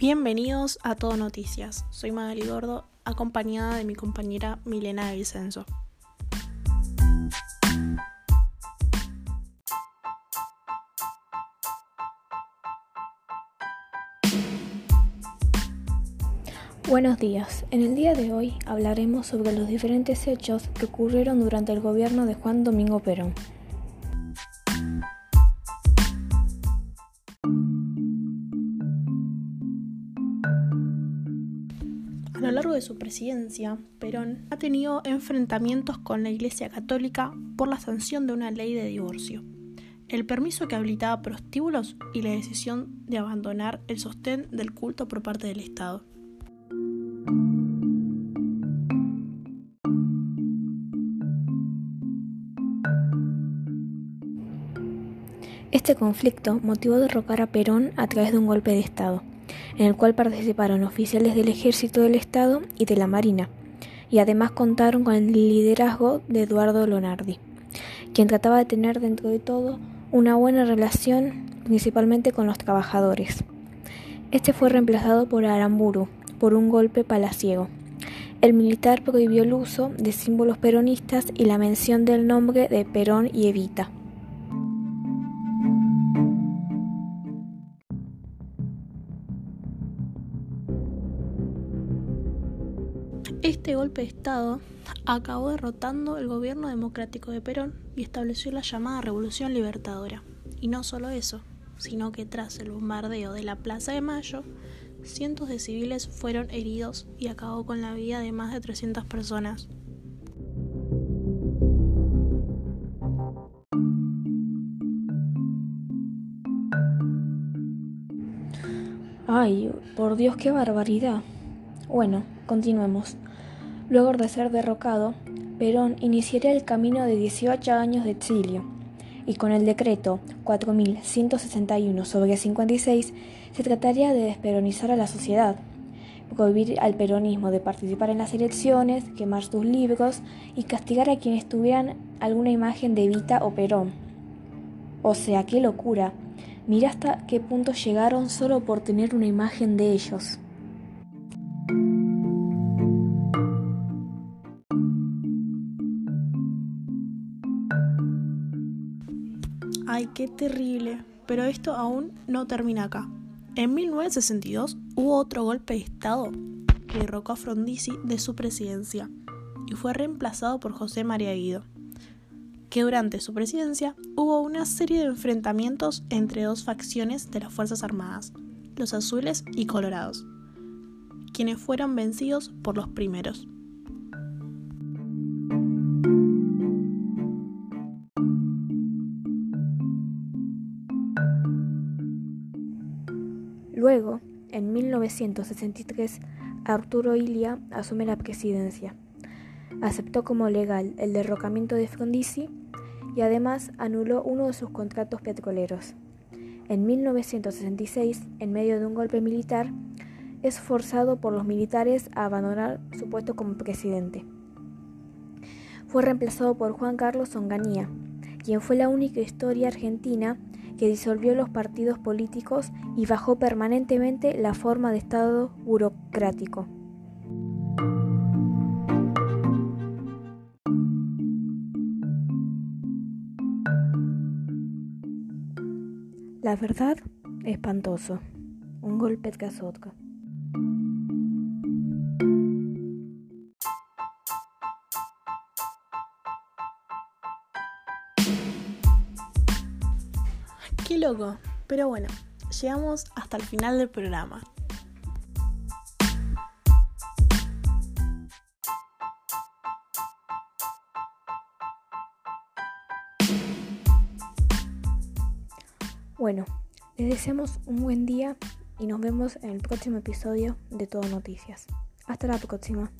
Bienvenidos a Todo Noticias. Soy Magali Gordo, acompañada de mi compañera Milena de Vicenzo. Buenos días. En el día de hoy hablaremos sobre los diferentes hechos que ocurrieron durante el gobierno de Juan Domingo Perón. A lo largo de su presidencia, Perón ha tenido enfrentamientos con la Iglesia Católica por la sanción de una ley de divorcio, el permiso que habilitaba prostíbulos y la decisión de abandonar el sostén del culto por parte del Estado. Este conflicto motivó derrocar a Perón a través de un golpe de Estado, en el cual participaron oficiales del ejército del Estado y de la Marina, y además contaron con el liderazgo de Eduardo Lonardi, quien trataba de tener dentro de todo una buena relación principalmente con los trabajadores. Este fue reemplazado por Aramburu por un golpe palaciego. El militar prohibió el uso de símbolos peronistas y la mención del nombre de Perón y Evita. Este golpe de Estado acabó derrotando el gobierno democrático de Perón y estableció la llamada Revolución Libertadora. Y no solo eso, sino que tras el bombardeo de la Plaza de Mayo, cientos de civiles fueron heridos y acabó con la vida de más de 300 personas. Ay, por Dios, qué barbaridad. Bueno, continuemos. Luego de ser derrocado, Perón iniciaría el camino de 18 años de exilio, y con el decreto 4161 sobre 56 se trataría de desperonizar a la sociedad, prohibir al peronismo de participar en las elecciones, quemar sus libros y castigar a quienes tuvieran alguna imagen de Evita o Perón. O sea, qué locura. Mira hasta qué punto llegaron solo por tener una imagen de ellos. Ay, qué terrible. Pero esto aún no termina acá. En 1962 hubo otro golpe de Estado que derrocó a Frondizi de su presidencia y fue reemplazado por José María Guido, que durante su presidencia hubo una serie de enfrentamientos entre dos facciones de las Fuerzas Armadas, los azules y colorados, quienes fueron vencidos por los primeros. Luego, en 1963, Arturo Illia asume la presidencia. Aceptó como legal el derrocamiento de Frondizi y además anuló uno de sus contratos petroleros. En 1966, en medio de un golpe militar, es forzado por los militares a abandonar su puesto como presidente. Fue reemplazado por Juan Carlos Onganía, quien fue la única historia argentina que disolvió los partidos políticos y bajó permanentemente la forma de Estado burocrático. La verdad, espantoso. Un golpe tras otro. Qué loco. Pero bueno, llegamos hasta el final del programa. Bueno, les deseamos un buen día y nos vemos en el próximo episodio de Todo Noticias. Hasta la próxima.